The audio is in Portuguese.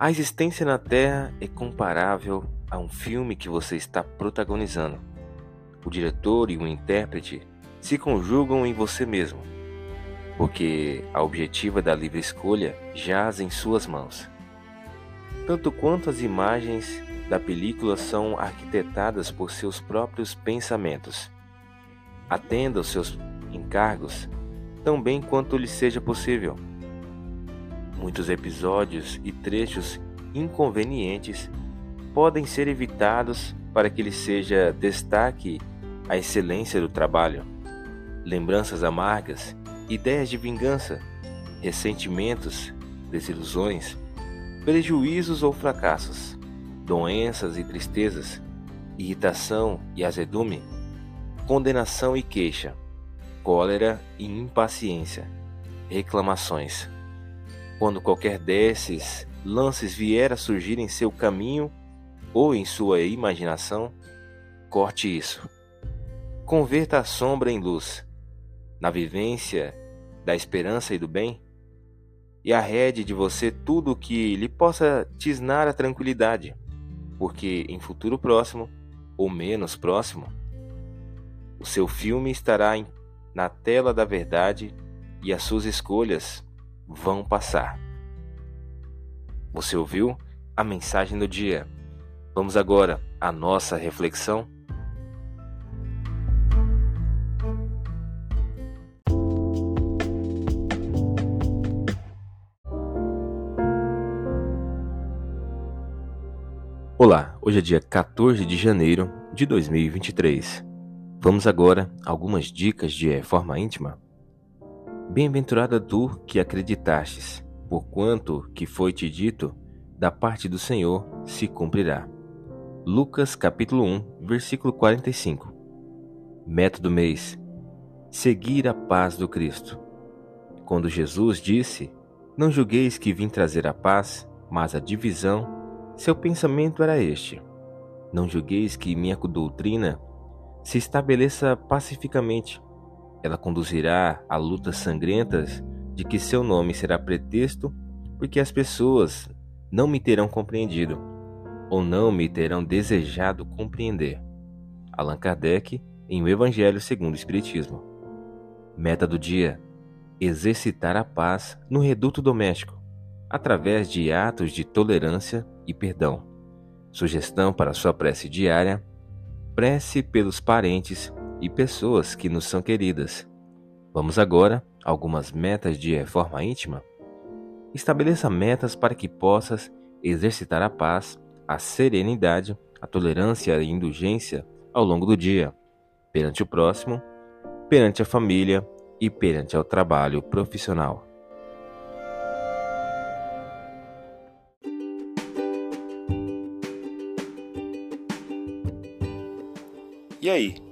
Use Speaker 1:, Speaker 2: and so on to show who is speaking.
Speaker 1: A existência na Terra é comparável a um filme que você está protagonizando. O diretor e o intérprete se conjugam em você mesmo, porque a objetiva da livre escolha jaz em suas mãos. Tanto quanto as imagens da película são arquitetadas por seus próprios pensamentos. Atenda aos seus encargos tão bem quanto lhe seja possível. Muitos episódios e trechos inconvenientes podem ser evitados para que lhe seja destaque a excelência do trabalho. Lembranças amargas, ideias de vingança, ressentimentos, desilusões, prejuízos ou fracassos doenças e tristezas, irritação e azedume, condenação e queixa, cólera e impaciência, reclamações. Quando qualquer desses lances vier a surgir em seu caminho ou em sua imaginação, corte isso. Converta a sombra em luz, na vivência da esperança e do bem, e arrede de você tudo o que lhe possa tisnar a tranquilidade porque em futuro próximo, ou menos próximo, o seu filme estará na tela da verdade e as suas escolhas vão passar. Você ouviu a mensagem do dia? Vamos agora à nossa reflexão. Olá, hoje é dia 14 de janeiro de 2023. Vamos agora a algumas dicas de reforma íntima. Bem-aventurada tu que acreditastes, porquanto que foi te dito, da parte do Senhor se cumprirá. Lucas capítulo 1, versículo 45. Método mês: seguir a paz do Cristo. Quando Jesus disse: Não julgueis que vim trazer a paz, mas a divisão, seu pensamento era este: Não julgueis que minha doutrina se estabeleça pacificamente. Ela conduzirá a lutas sangrentas de que seu nome será pretexto, porque as pessoas não me terão compreendido ou não me terão desejado compreender. Allan Kardec, em O Evangelho segundo o Espiritismo. Meta do dia: exercitar a paz no reduto doméstico, através de atos de tolerância e perdão. Sugestão para sua prece diária: prece pelos parentes e pessoas que nos são queridas. Vamos agora a algumas metas de reforma íntima? Estabeleça metas para que possas exercitar a paz, a serenidade, a tolerância e a indulgência ao longo do dia, perante o próximo, perante a família e perante ao trabalho profissional.
Speaker 2: E aí,